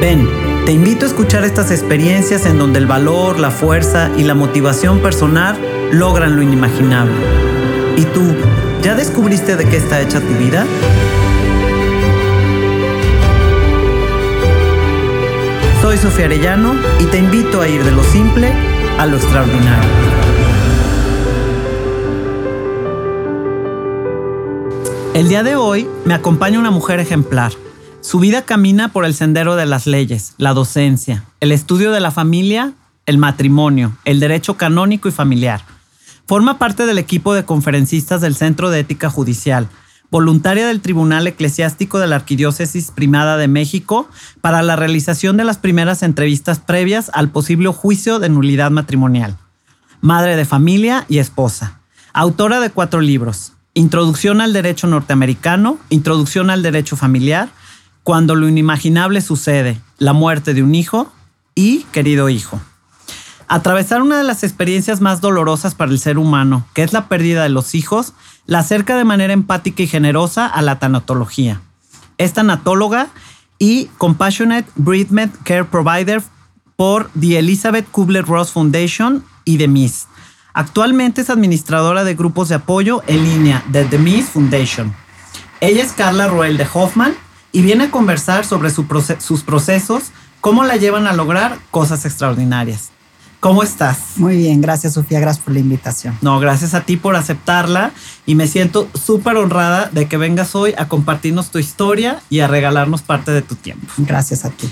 Ven, te invito a escuchar estas experiencias en donde el valor, la fuerza y la motivación personal logran lo inimaginable. ¿Y tú, ya descubriste de qué está hecha tu vida? Soy Sofía Arellano y te invito a ir de lo simple a lo extraordinario. El día de hoy me acompaña una mujer ejemplar su vida camina por el sendero de las leyes, la docencia, el estudio de la familia, el matrimonio, el derecho canónico y familiar. Forma parte del equipo de conferencistas del Centro de Ética Judicial, voluntaria del Tribunal Eclesiástico de la Arquidiócesis Primada de México para la realización de las primeras entrevistas previas al posible juicio de nulidad matrimonial. Madre de familia y esposa. Autora de cuatro libros. Introducción al Derecho Norteamericano, Introducción al Derecho Familiar, cuando lo inimaginable sucede, la muerte de un hijo y querido hijo. Atravesar una de las experiencias más dolorosas para el ser humano, que es la pérdida de los hijos, la acerca de manera empática y generosa a la tanatología. Es tanatóloga y Compassionate Bereavement Care Provider por The Elizabeth Kubler-Ross Foundation y The Miss. Actualmente es administradora de grupos de apoyo en línea de The Miss Foundation. Ella es Carla Roel de Hoffman y viene a conversar sobre sus procesos, cómo la llevan a lograr cosas extraordinarias. ¿Cómo estás? Muy bien, gracias Sofía, gracias por la invitación. No, gracias a ti por aceptarla y me siento súper honrada de que vengas hoy a compartirnos tu historia y a regalarnos parte de tu tiempo. Gracias a ti.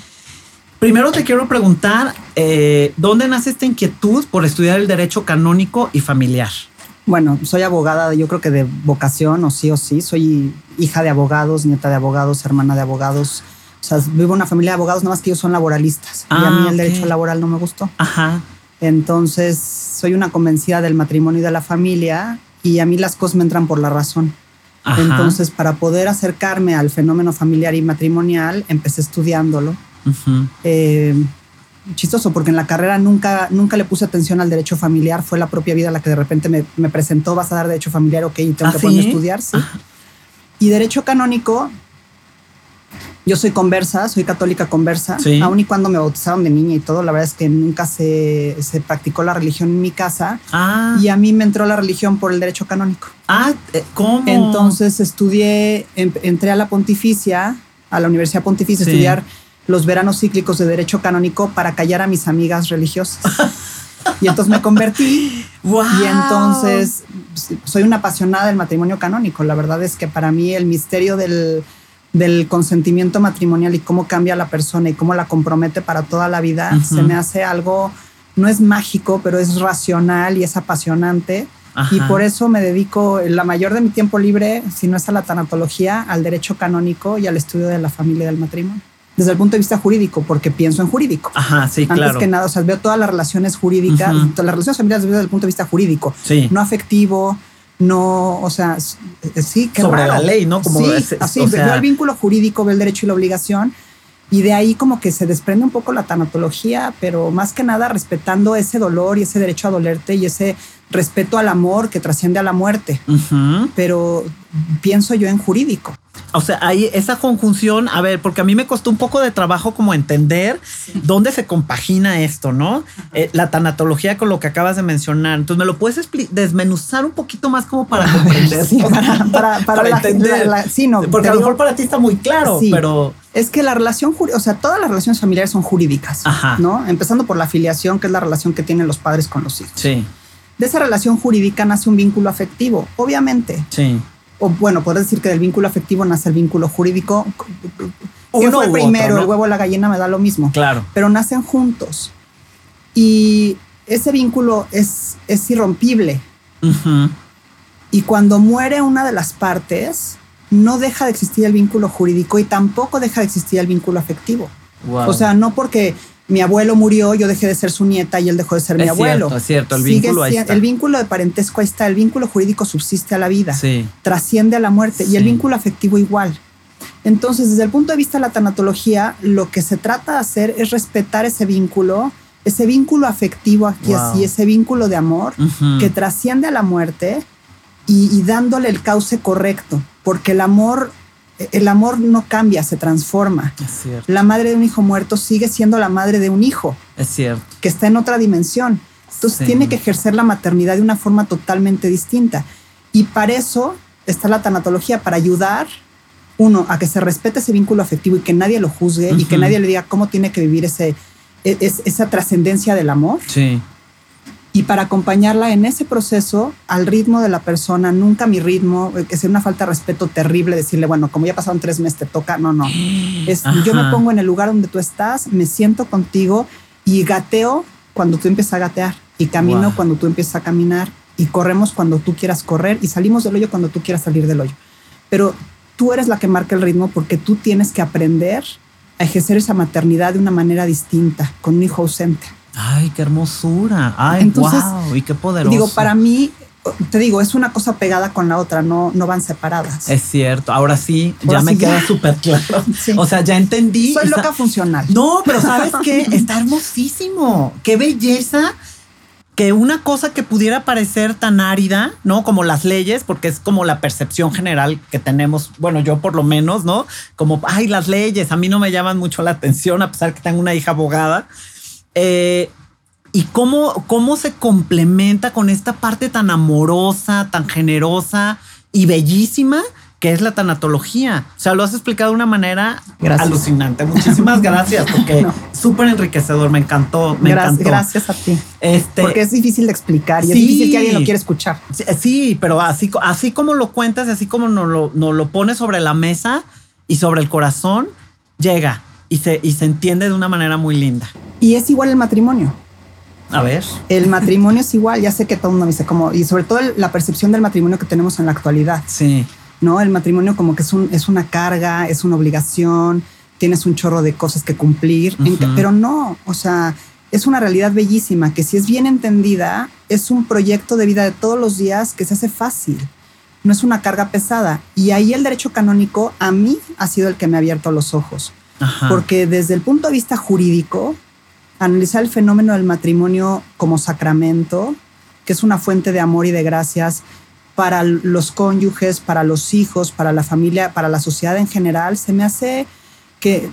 Primero te quiero preguntar, eh, ¿dónde nace esta inquietud por estudiar el derecho canónico y familiar? Bueno, soy abogada, yo creo que de vocación, o sí o sí. Soy hija de abogados, nieta de abogados, hermana de abogados. O sea, vivo en una familia de abogados, nada más que ellos son laboralistas. y a mí ah, el derecho laboral no me gustó. Ajá. Entonces, soy una convencida del matrimonio y de la familia y a mí las cosas me entran por la razón. Ajá. Entonces, para poder acercarme al fenómeno familiar y matrimonial, empecé estudiándolo. Uh chistoso porque en la carrera nunca, nunca le puse atención al derecho familiar. Fue la propia vida la que de repente me, me presentó, vas a dar derecho familiar, ok, tengo ¿Ah, que poner a estudiar. Sí. Y derecho canónico, yo soy conversa, soy católica conversa, sí. aun y cuando me bautizaron de niña y todo, la verdad es que nunca se, se practicó la religión en mi casa. Ah. Y a mí me entró la religión por el derecho canónico. Ah, eh, ¿cómo? Entonces estudié, entré a la pontificia, a la Universidad Pontificia, a estudiar los veranos cíclicos de derecho canónico para callar a mis amigas religiosas. y entonces me convertí. Y entonces soy una apasionada del matrimonio canónico. La verdad es que para mí el misterio del, del consentimiento matrimonial y cómo cambia a la persona y cómo la compromete para toda la vida se me hace algo, no es mágico, pero es racional y es apasionante. Y por eso me dedico la mayor de mi tiempo libre, si no es a la tanatología, al derecho canónico y al estudio de la familia y del matrimonio desde el punto de vista jurídico, porque pienso en jurídico. Ajá, sí, Antes claro. que nada, o sea, veo todas las relaciones jurídicas, todas las relaciones familiares desde el punto de vista jurídico, sí. no afectivo, no, o sea, sí, que sobre la ley, ¿no? Como sí, así, veo el vínculo jurídico, veo el derecho y la obligación, y de ahí como que se desprende un poco la tanatología, pero más que nada respetando ese dolor y ese derecho a dolerte y ese respeto al amor que trasciende a la muerte. Pero pienso yo en jurídico. O sea, hay esa conjunción, a ver, porque a mí me costó un poco de trabajo como entender dónde se compagina esto, ¿no? Eh, la tanatología con lo que acabas de mencionar. Entonces, ¿me lo puedes desmenuzar un poquito más como para comprender? Sí, para, para, entender. sí, no, porque a lo mejor para ti está muy claro, pero... Es que la relación, o sea, todas las relaciones familiares son jurídicas, ¿no? Empezando por la afiliación, que es la relación que tienen los padres con los hijos. Sí. De esa relación jurídica nace un vínculo afectivo, obviamente. Sí o bueno, puedes decir que del vínculo afectivo nace el vínculo jurídico. Uno fue primero, el huevo o la gallina me da lo mismo. Claro. Pero nacen juntos. Y ese vínculo es, es irrompible. Y cuando muere una de las partes, no deja de existir el vínculo jurídico y tampoco deja de existir el vínculo afectivo. O sea, no porque mi abuelo murió, yo dejé de ser su nieta y él dejó de ser mi abuelo. Es cierto, el vínculo ahí El vínculo de parentesco ahí está, el vínculo jurídico subsiste a la vida, sí. trasciende a la muerte y el vínculo afectivo igual. Entonces, desde el punto de vista de la tanatología, lo que se trata de hacer es respetar ese vínculo, ese vínculo afectivo aquí así, ese vínculo de amor que trasciende a la muerte y, y dándole el cauce correcto, porque el amor el amor no cambia, se transforma. Es cierto. La madre de un hijo muerto sigue siendo la madre de un hijo. Es cierto. Que está en otra dimensión. Entonces tiene que ejercer la maternidad de una forma totalmente distinta. Y para eso está la tanatología, para ayudar, uno, a que se respete ese vínculo afectivo y que nadie lo juzgue y que nadie le diga cómo tiene que vivir ese, e, esa trascendencia del amor. Sí y para acompañarla en ese proceso al ritmo de la persona, nunca mi ritmo, eh, que sea una falta de respeto terrible decirle, bueno, como ya pasaron tres meses, te toca, no, no. Es, yo me pongo en el lugar donde tú estás, me siento contigo y gateo cuando tú empiezas a gatear y camino cuando tú empiezas a caminar y corremos cuando tú quieras correr y salimos del hoyo cuando tú quieras salir del hoyo. Pero tú eres la que marca el ritmo porque tú tienes que aprender a ejercer esa maternidad de una manera distinta, con un hijo ausente. Ay, qué hermosura. Ay, Entonces, wow, y qué poderoso. Digo, para mí, te digo, es una cosa pegada con la otra, no, no van separadas. Es cierto, ahora sí, ya me queda súper claro. O sea, ya entendí. Soy loca funcional. No, pero ¿sabes qué? Está hermosísimo. Qué belleza que una cosa que pudiera parecer tan árida, ¿no? Como las leyes, porque es como la percepción general que tenemos, bueno, yo por lo menos, ¿no? Como, ay, las leyes, a mí no me llaman mucho la atención, a pesar que tengo una hija abogada eh, y cómo, cómo se complementa con esta parte tan amorosa, tan generosa y bellísima que es la tanatología. O sea, lo has explicado de una manera alucinante. Muchísimas gracias, porque súper enriquecedor. Me encantó. Me gracias, gracias a ti. Este, porque es difícil de explicar y es difícil que alguien lo quiera escuchar. Sí, pero así, así como lo cuentas, así como nos lo, nos lo pones sobre la mesa y sobre el corazón, llega y se, y se entiende de una manera muy linda. Y es igual el matrimonio. A ver. El matrimonio es igual, ya sé que todo el mundo me dice como, y sobre todo la percepción del matrimonio que tenemos en la actualidad. Sí. ¿No? El matrimonio como que es, un, es una carga, es una obligación, tienes un chorro de cosas que cumplir, pero no, o sea, es una realidad bellísima que si es bien entendida, es un proyecto de vida de todos los días que se hace fácil, no es una carga pesada. Y ahí el derecho canónico a mí ha sido el que me ha abierto los ojos, porque desde el punto de vista jurídico, analizar el fenómeno del matrimonio como sacramento, que es una fuente de amor y de gracias para los cónyuges, para los hijos, para la familia, para la sociedad en general, se me hace que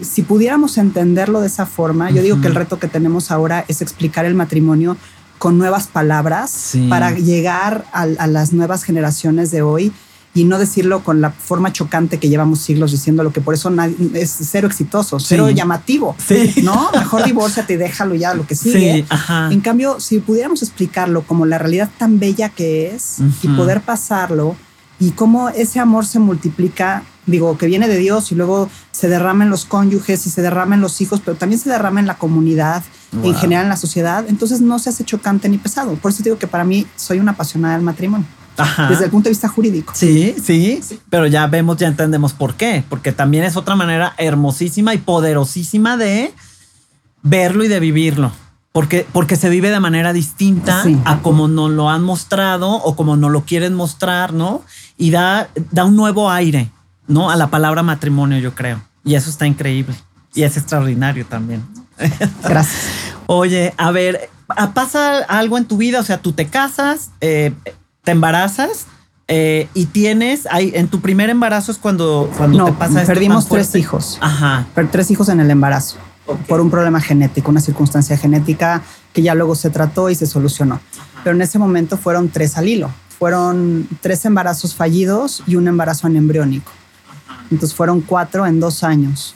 si pudiéramos entenderlo de esa forma, yo digo que el reto que tenemos ahora es explicar el matrimonio con nuevas palabras para llegar a, a, las nuevas generaciones de hoy y no decirlo con la forma chocante que llevamos siglos diciéndolo, que por eso es cero exitoso, cero llamativo. Sí. ¿No? Mejor divórciate y déjalo ya lo que sigue. En cambio, si pudiéramos explicarlo como la realidad tan bella que es y poder pasarlo y cómo ese amor se multiplica, digo, que viene de Dios y luego se derrama en los cónyuges y se derrama en los hijos, pero también se derrama en la comunidad, en general en la sociedad, entonces no se hace chocante ni pesado. Por eso digo que para mí soy una apasionada del matrimonio desde el punto de vista jurídico. Sí, sí, pero ya vemos, ya entendemos por qué, porque también es otra manera hermosísima y poderosísima de verlo y de vivirlo. Porque, porque se vive de manera distinta a como nos lo han mostrado o como nos lo quieren mostrar, ¿no? Y da, da un nuevo aire, ¿no? A la palabra matrimonio, yo creo. Y eso está increíble. Y es extraordinario también. Gracias. Oye, a ver, ¿pasa algo en tu vida? O sea, tú te casas, eh, te embarazas eh, y tienes, ahí, en tu primer embarazo es cuando, cuando te pasa Perdimos tres hijos. Ajá. tres hijos en el embarazo por un problema genético, una circunstancia genética que ya luego se trató y se solucionó. Pero en ese momento fueron tres al hilo. Fueron tres embarazos fallidos y un embarazo embriónico. Entonces fueron cuatro en dos años.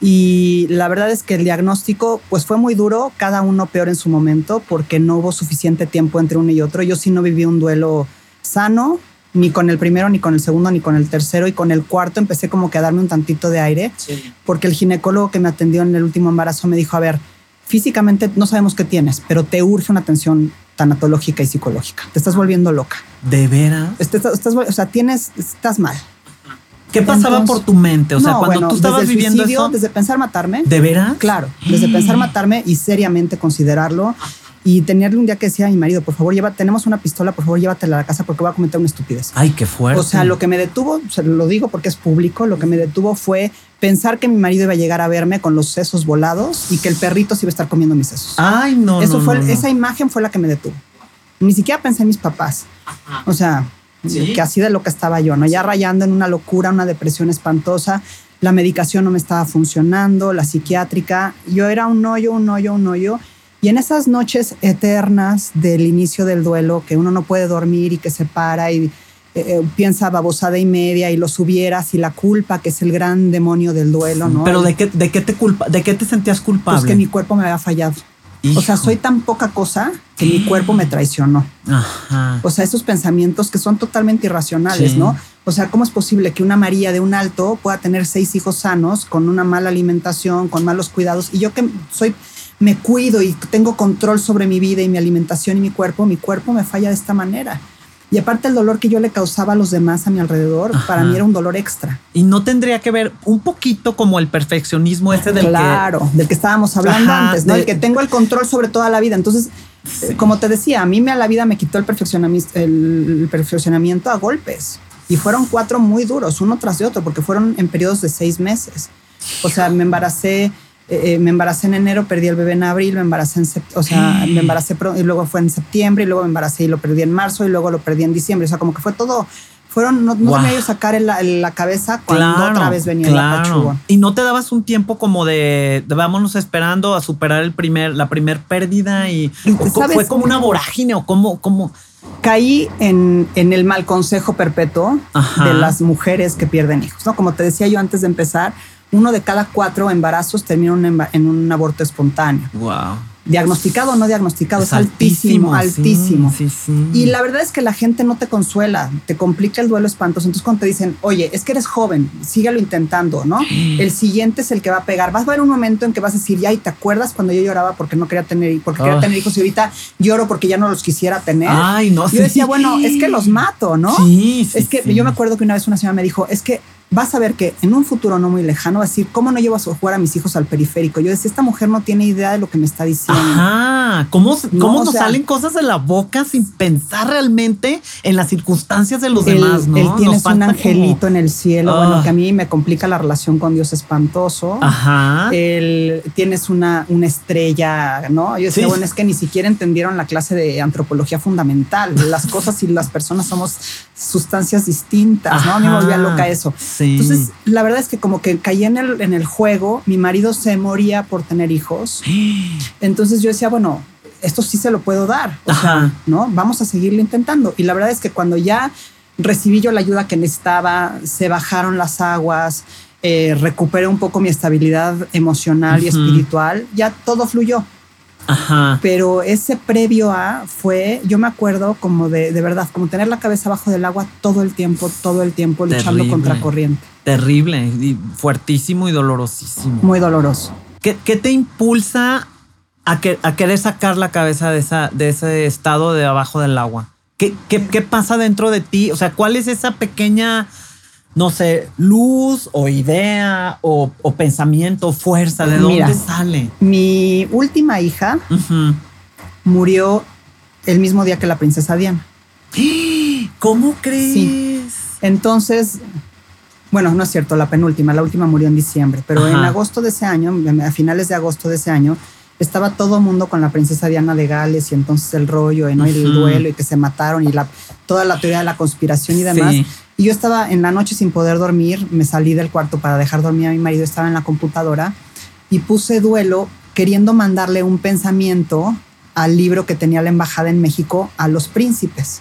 Y la verdad es que el diagnóstico pues fue muy duro, cada uno peor en su momento porque no hubo suficiente tiempo entre uno y otro. Yo sí no viví un duelo sano, ni con el primero, ni con el segundo, ni con el tercero. Y con el cuarto empecé como que a darme un tantito de aire, porque el ginecólogo que me atendió en el último embarazo me dijo, a ver, físicamente no sabemos qué tienes, pero te urge una atención tanatológica y psicológica. Te estás volviendo loca. ¿De veras? Estás, o sea, tienes, estás mal ¿Qué pasaba por tu mente? O sea, cuando tú estabas viviendo eso. Desde pensar matarme. ¿De veras? Claro, desde pensar matarme y seriamente considerarlo y tenerle un día que decía a mi marido, por favor, lleva, tenemos una pistola, por favor, llévatela a la casa porque voy a cometer una estupidez. Ay, qué fuerte. O sea, lo que me detuvo, se lo digo porque es público, lo que me detuvo fue pensar que mi marido iba a llegar a verme con los sesos volados y que el perrito se iba a estar comiendo mis sesos. Ay, no. Eso no, fue, esa imagen fue la que me detuvo. Ni siquiera pensé en mis papás. O sea, que así de lo que estaba yo, ¿no? Ya rayando en una locura, una depresión espantosa. La medicación no me estaba funcionando, la psiquiátrica. Yo era un hoyo, un hoyo, un hoyo. Y en esas noches eternas del inicio del duelo, que uno no puede dormir y que se para y eh, eh, piensa babosada y media y lo subieras y la culpa, que es el gran demonio del duelo, ¿no? Pero ¿de qué, de qué te culpa, de qué te sentías culpable? Pues que mi cuerpo me había fallado. O sea, soy tan poca cosa que mi cuerpo me traicionó. Ajá. O sea, esos pensamientos que son totalmente irracionales, ¿no? O sea, ¿cómo es posible que una María de un alto pueda tener seis hijos sanos con una mala alimentación, con malos cuidados? Y yo que soy me cuido y tengo control sobre mi vida y mi alimentación y mi cuerpo, mi cuerpo me falla de esta manera. Y aparte el dolor que yo le causaba a los demás a mi alrededor, para mí era un dolor extra. Y no tendría que ver un poquito como el perfeccionismo ese del claro, del que estábamos hablando antes, ¿no? El que tengo el control sobre toda la vida. Entonces, como te decía, a mí me a la vida me quitó el perfeccionamiento, el perfeccionamiento a golpes. Y fueron cuatro muy duros, uno tras de otro, porque fueron en periodos de seis meses. O sea, me embaracé eh, eh, me embaracé en enero, perdí el bebé en abril, me embaracé en o sea, me embaracé y luego fue en septiembre y luego me embaracé y lo perdí en marzo y luego lo perdí en diciembre. O sea, como que fue todo, fueron, no, no wow. sacar en la, cabeza cuando otra vez venía la pachuga. Y no te dabas un tiempo como de, vámonos esperando a superar el primer, la primer pérdida y, fue como una vorágine o como, como caí en, en, el mal consejo perpetuo de las mujeres que pierden hijos, ¿no? Como te decía yo antes de empezar, uno de cada cuatro embarazos termina en un aborto espontáneo. Wow. Diagnosticado o no diagnosticado, es, altísimo, altísimo. Y la verdad es que la gente no te consuela, te complica el duelo espantoso. Entonces, cuando te dicen, oye, es que eres joven, síguelo intentando, ¿no? el siguiente es el que va a pegar. Vas a ver un momento en que vas a decir, ya, y te acuerdas cuando yo lloraba porque no quería tener, porque quería tener hijos y ahorita lloro porque ya no los quisiera tener. Ay, no, Yo decía, bueno, es que los mato, ¿no? Sí, es que yo me acuerdo que una vez una señora me dijo, es que vas a ver que en un futuro no muy lejano va a decir, ¿cómo no llevo a jugar a mis hijos al periférico? Yo decía, esta mujer no tiene idea de lo que me está diciendo. Ah, ¿cómo, cómo nos salen cosas de la boca sin pensar realmente en las circunstancias de los demás, no? Él tienes un angelito en el cielo, bueno, ah. que a mí me complica la relación con Dios espantoso. Ajá. Él, tienes una, una estrella, ¿no? Yo decía, bueno, es que ni siquiera entendieron la clase de antropología fundamental. Las cosas y las personas somos sustancias distintas, ¿no? A mí me volvía loca eso. Entonces, la verdad es que como que caí en el, en el juego, mi marido se moría por tener hijos. Entonces yo decía, bueno, esto sí se lo puedo dar. O sea, ¿no? Vamos a seguirlo intentando. Y la verdad es que cuando ya recibí yo la ayuda que necesitaba, se bajaron las aguas, eh, recuperé un poco mi estabilidad emocional y espiritual, ya todo fluyó. Ajá. Pero ese previo a fue, yo me acuerdo como de, de verdad, como tener la cabeza abajo del agua todo el tiempo, todo el tiempo, luchando contra corriente. Terrible, y fuertísimo y dolorosísimo. Muy doloroso. ¿Qué, qué te impulsa a, que, a, querer sacar la cabeza de, esa, de ese estado de abajo del agua? ¿Qué, qué, qué pasa dentro de ti? O sea, ¿cuál es esa pequeña no sé, luz o idea o, pensamiento, fuerza? ¿De dónde sale? Mi última hija murió el mismo día que la princesa Diana. ¿Cómo crees? Sí. Entonces, bueno, no es cierto, la penúltima, la última murió en diciembre, pero en agosto de ese año, a finales de agosto de ese año, estaba todo mundo con la princesa Diana de Gales y entonces el rollo, ¿no? el duelo y que se mataron y la, toda la teoría de la conspiración y demás. Y yo estaba en la noche sin poder dormir, me salí del cuarto para dejar dormir a mi marido, estaba en la computadora y puse duelo queriendo mandarle un pensamiento al libro que tenía la embajada en México a los príncipes.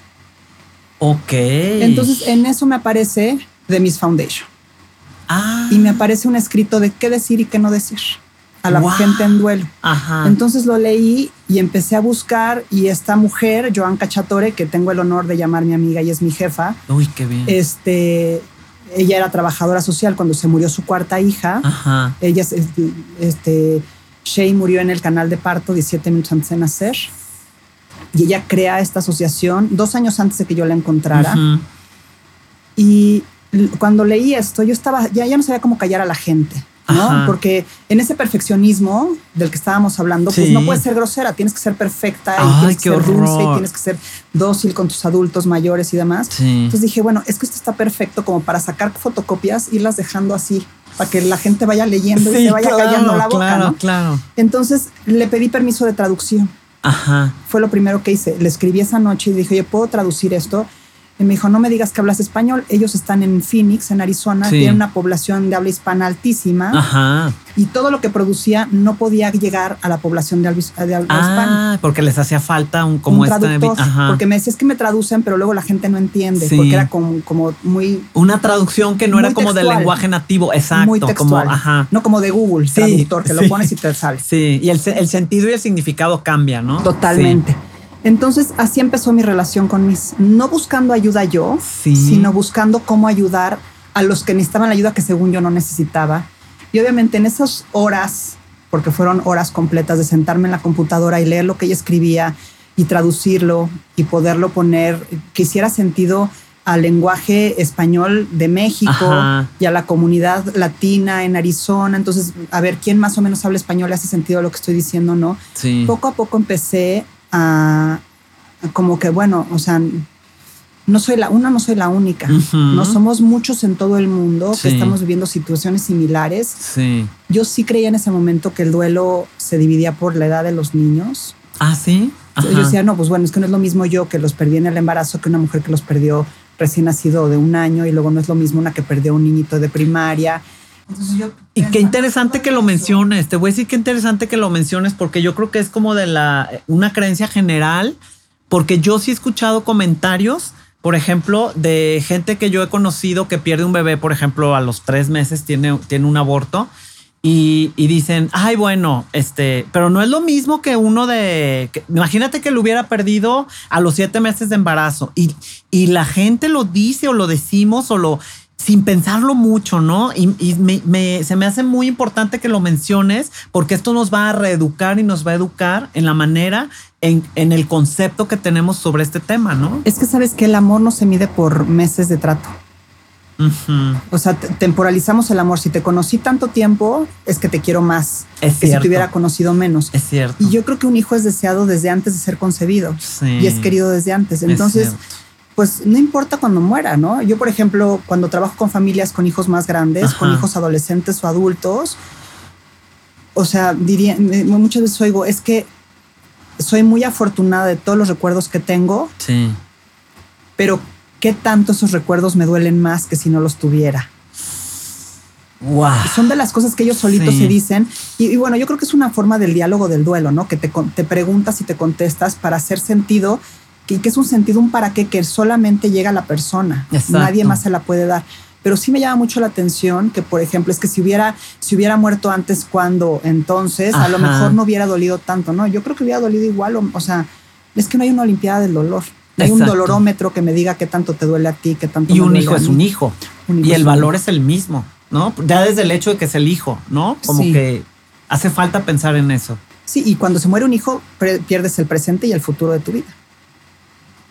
Ok. Entonces en eso me aparece The Miss Foundation. Ah. Y me aparece un escrito de qué decir y qué no decir a la gente en duelo. Entonces lo leí y empecé a buscar y esta mujer, Joan Cachatore, que tengo el honor de llamar mi amiga y es mi jefa. Uy, qué bien. Este, ella era trabajadora social cuando se murió su cuarta hija. Ajá. Ella, este, Shay murió en el canal de parto 17 minutos antes de nacer. Y ella crea esta asociación dos años antes de que yo la encontrara. Y cuando leí esto, yo estaba, ya, ya no sabía cómo callar a la gente. ¿No? Porque en ese perfeccionismo del que estábamos hablando, pues no puedes ser grosera, tienes que ser perfecta y tienes que ser dulce y tienes que ser dócil con tus adultos mayores y demás. Entonces dije, bueno, es que esto está perfecto como para sacar fotocopias, irlas dejando así, para que la gente vaya leyendo y se vaya callando la boca. Claro, claro. Entonces le pedí permiso de traducción. Ajá. Fue lo primero que hice. Le escribí esa noche y dije, oye, ¿puedo traducir esto? Y me dijo, no me digas que hablas español. Ellos están en Phoenix, en Arizona, tienen una población de habla hispana altísima. Ajá. Y todo lo que producía no podía llegar a la población de habla, de habla ah, hispana. porque les hacía falta un como un traductor. Porque me decías que me traducen, pero luego la gente no entiende. Porque era como, como muy. Una traducción que no era como del lenguaje nativo. Exacto. Muy textual. ajá. No como de Google, traductor, que lo pones y te sale. Sí. Y el, el, sentido y el significado cambia, ¿no? Totalmente. Entonces así empezó mi relación con mis, no buscando ayuda yo, sino buscando cómo ayudar a los que necesitaban la ayuda que según yo no necesitaba. Y obviamente en esas horas, porque fueron horas completas de sentarme en la computadora y leer lo que ella escribía y traducirlo y poderlo poner, que hiciera sentido al lenguaje español de México y a la comunidad latina en Arizona. Entonces, a ver, ¿quién más o menos habla español? ¿Hace sentido lo que estoy diciendo? No. Poco a poco empecé como que, bueno, o sea, no soy la una, no soy la única. No somos muchos en todo el mundo que estamos viviendo situaciones similares. Sí. Yo sí creía en ese momento que el duelo se dividía por la edad de los niños. Ah, sí. Yo decía, no, pues bueno, es que no es lo mismo yo que los perdí en el embarazo que una mujer que los perdió recién nacido de un año y luego no es lo mismo una que perdió un niñito de primaria y qué interesante que lo menciones. Te voy a decir qué interesante que lo menciones porque yo creo que es como de la una creencia general, porque yo sí he escuchado comentarios, por ejemplo, de gente que yo he conocido que pierde un bebé, por ejemplo, a los tres meses tiene, tiene un aborto. Y, dicen, ay, bueno, este, pero no es lo mismo que uno de, imagínate que lo hubiera perdido a los siete meses de embarazo y, y la gente lo dice o lo decimos o lo, sin pensarlo mucho, ¿no? Y, se me hace muy importante que lo menciones porque esto nos va a reeducar y nos va a educar en la manera, en, el concepto que tenemos sobre este tema, ¿no? Es que sabes que el amor no se mide por meses de trato. O sea, temporalizamos el amor. Si te conocí tanto tiempo, es que te quiero más es que si te hubiera conocido menos. Es cierto. Y yo creo que un hijo es deseado desde antes de ser concebido y es querido desde antes. Entonces, pues no importa cuando muera, ¿no? Yo, por ejemplo, cuando trabajo con familias con hijos más grandes, con hijos adolescentes o adultos, o sea, diría, muchas veces oigo, es que soy muy afortunada de todos los recuerdos que tengo. Sí. Pero qué tanto esos recuerdos me duelen más que si no los tuviera. Wow. Son de las cosas que ellos solitos se dicen. Y, bueno, yo creo que es una forma del diálogo del duelo, ¿no? Que te, te preguntas y te contestas para hacer sentido que, que es un sentido, un para qué que solamente llega a la persona. Nadie más se la puede dar. Pero sí me llama mucho la atención que, por ejemplo, es que si hubiera, si hubiera muerto antes, cuando entonces, a lo mejor no hubiera dolido tanto, ¿no? Yo creo que hubiera dolido igual. O, sea, es que no hay una olimpiada del dolor. hay un dolorómetro que me diga qué tanto te duele a ti, qué tanto Y un hijo es un hijo. y el valor es el mismo, ¿no? Ya desde el hecho de que es el hijo, ¿no? Como que hace falta pensar en eso. Sí, y cuando se muere un hijo, pierdes el presente y el futuro de tu vida.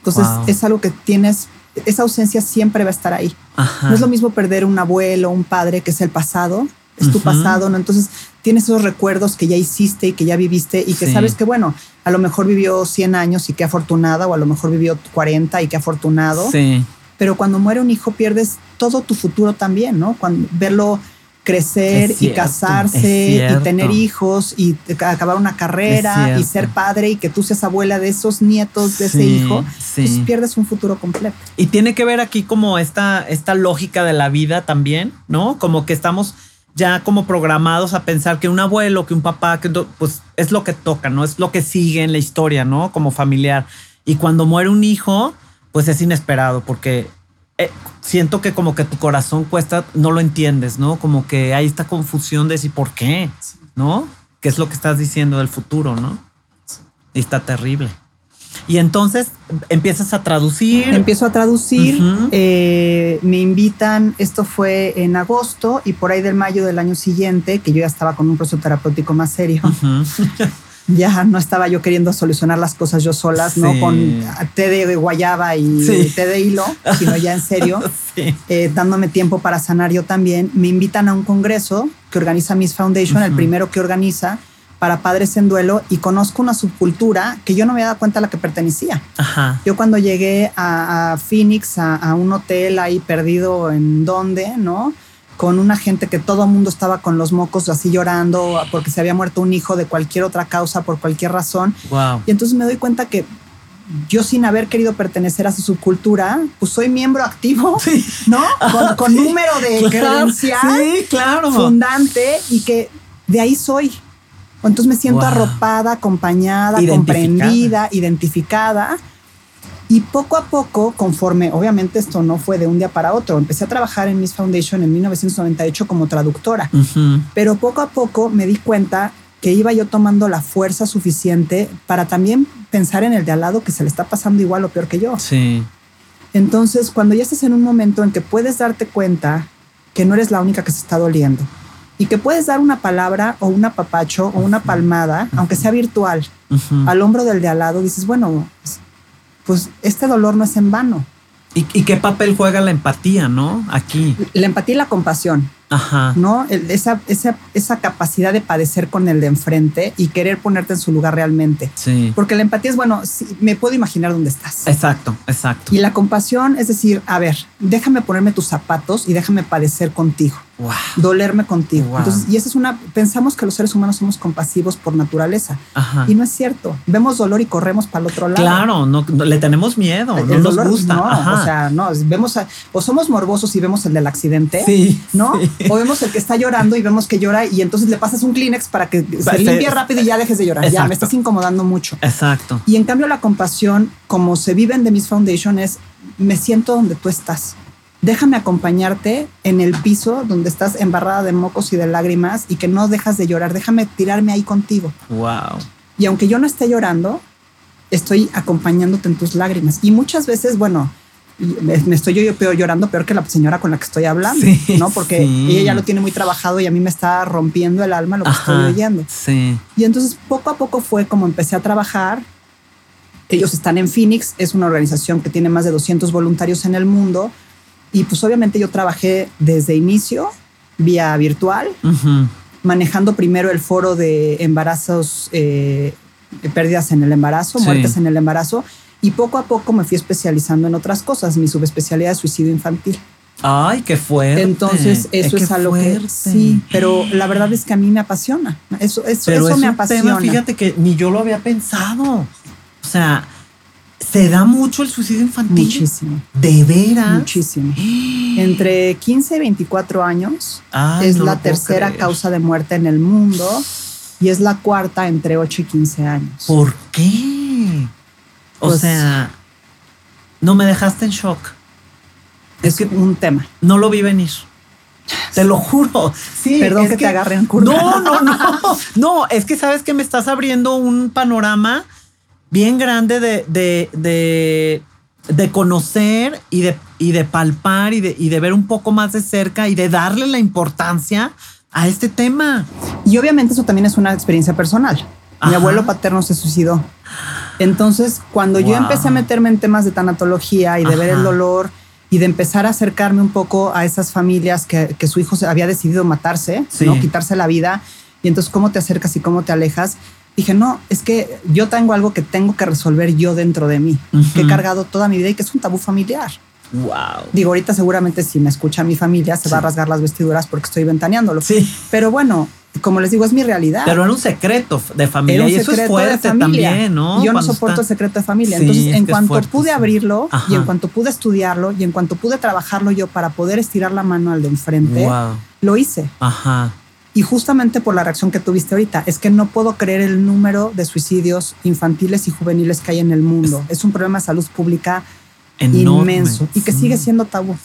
Entonces es algo que tienes, esa ausencia siempre va a estar ahí. No es lo mismo perder un abuelo, un padre, que es el pasado, es tu pasado, ¿no? Entonces tienes esos recuerdos que ya hiciste y que ya viviste y que sabes que, bueno, a lo mejor vivió 100 años y qué afortunada, o a lo mejor vivió 40 y qué afortunado. Sí. Pero cuando muere un hijo pierdes todo tu futuro también, ¿no? Cuando verlo crecer y casarse y tener hijos y acabar una carrera y ser padre y que tú seas abuela de esos nietos de ese hijo, pues pierdes un futuro completo. Y tiene que ver aquí como esta, esta lógica de la vida también, ¿no? Como que estamos ya como programados a pensar que un abuelo, que un papá, que pues es lo que toca, ¿no? Es lo que sigue en la historia, ¿no? Como familiar. Y cuando muere un hijo, pues es inesperado porque eh, siento que como que tu corazón cuesta, no lo entiendes, ¿no? Como que hay esta confusión de si por qué, ¿no? ¿Qué es lo que estás diciendo del futuro, ¿no? Y está terrible. Y entonces empiezas a traducir. Empiezo a traducir, eh, me invitan, esto fue en agosto y por ahí del mayo del año siguiente, que yo ya estaba con un proceso terapéutico más serio, ya no estaba yo queriendo solucionar las cosas yo solas, no con té de guayaba y té de hilo, sino ya en serio, eh, dándome tiempo para sanar yo también. Me invitan a un congreso que organiza Miss Foundation, el primero que organiza para padres en duelo y conozco una subcultura que yo no me había dado cuenta a la que pertenecía. Yo cuando llegué a, Phoenix, a, a, un hotel ahí perdido en donde, ¿no? Con una gente que todo el mundo estaba con los mocos así llorando porque se había muerto un hijo de cualquier otra causa, por cualquier razón. Y entonces me doy cuenta que yo sin haber querido pertenecer a su subcultura, pues soy miembro activo, ¿no? Con, número de credencial claro. fundante y que de ahí soy. Entonces me siento arropada, acompañada, comprendida, identificada y poco a poco, conforme, obviamente esto no fue de un día para otro, empecé a trabajar en Miss Foundation en 1998 como traductora, pero poco a poco me di cuenta que iba yo tomando la fuerza suficiente para también pensar en el de al lado que se le está pasando igual o peor que yo. Sí. Entonces, cuando ya estás en un momento en que puedes darte cuenta que no eres la única que se está doliendo y que puedes dar una palabra o un apapacho o una palmada, aunque sea virtual, al hombro del de al lado, dices, bueno, pues este dolor no es en vano. ¿Y, ¿Y, qué papel juega la empatía, no? Aquí. La empatía y la compasión. Ajá. ¿No? esa, esa, esa, capacidad de padecer con el de enfrente y querer ponerte en su lugar realmente. Sí. Porque la empatía es, bueno, me puedo imaginar dónde estás. Exacto, exacto. Y la compasión es decir, a ver, déjame ponerme tus zapatos y déjame padecer contigo. Wow. Dolerme contigo. Entonces, y esa es una, pensamos que los seres humanos somos compasivos por naturaleza. Ajá. Y no es cierto. Vemos dolor y corremos para el otro lado. Claro, no, le tenemos miedo, no nos gusta. No, o sea, no, vemos, o somos morbosos y vemos el del accidente. Sí. ¿No? O vemos el que está llorando y vemos que llora y entonces le pasas un Kleenex para que se limpie rápido y ya dejes de llorar. Ya me estás incomodando mucho. Exacto. Y en cambio la compasión, como se vive en The Miss Foundation, es me siento donde tú estás. Déjame acompañarte en el piso donde estás embarrada de mocos y de lágrimas y que no dejas de llorar. Déjame tirarme ahí contigo. Wow. Y aunque yo no esté llorando, estoy acompañándote en tus lágrimas. Y muchas veces, bueno, me estoy yo peor llorando peor que la señora con la que estoy hablando, ¿no? Porque ella ya lo tiene muy trabajado y a mí me está rompiendo el alma lo que estoy oyendo. Sí. Y entonces poco a poco fue como empecé a trabajar. Ellos están en Phoenix, es una organización que tiene más de 200 voluntarios en el mundo y pues obviamente yo trabajé desde inicio vía virtual, manejando primero el foro de embarazos, eh, pérdidas en el embarazo, muertes en el embarazo y poco a poco me fui especializando en otras cosas. Mi subespecialidad es suicidio infantil. Ay, qué fuerte. Entonces, eso es algo que sí, pero la verdad es que a mí me apasiona. Eso, eso, eso me apasiona. fíjate que ni yo lo había pensado. O sea, se da mucho el suicidio infantil. Muchísimo. De veras. Muchísimo. Entre 15 y 24 años es la tercera causa de muerte en el mundo y es la cuarta entre 8 y 15 años. ¿Por qué? O pues sea, no me dejaste en shock. Es que un tema. No lo vi venir. Te lo juro. Sí, Perdón que, te agarre en curva. No, no, no. No, es que sabes que me estás abriendo un panorama bien grande de, de, de, conocer y de, y de palpar y de, y de ver un poco más de cerca y de darle la importancia a este tema. Y obviamente eso también es una experiencia personal. Mi abuelo paterno se suicidó. Entonces, cuando yo empecé a meterme en temas de tanatología y de ver el dolor y de empezar a acercarme un poco a esas familias que, su hijo había decidido matarse, ¿no? quitarse la vida, y entonces cómo te acercas y cómo te alejas, dije, no, es que yo tengo algo que tengo que resolver yo dentro de mí, que he cargado toda mi vida y que es un tabú familiar. Wow. Digo, ahorita seguramente si me escucha mi familia se va a rasgar las vestiduras porque estoy ventaneándolo. Sí. Pero bueno, como les digo, es mi realidad. Pero era un secreto de familia y eso es fuerte también, ¿no? Yo no soporto el secreto de familia. Entonces, en cuanto pude abrirlo y en cuanto pude estudiarlo y en cuanto pude trabajarlo yo para poder estirar la mano al de enfrente, lo hice. Ajá. Y justamente por la reacción que tuviste ahorita, es que no puedo creer el número de suicidios infantiles y juveniles que hay en el mundo. Es, un problema de salud pública inmenso y que sigue siendo tabú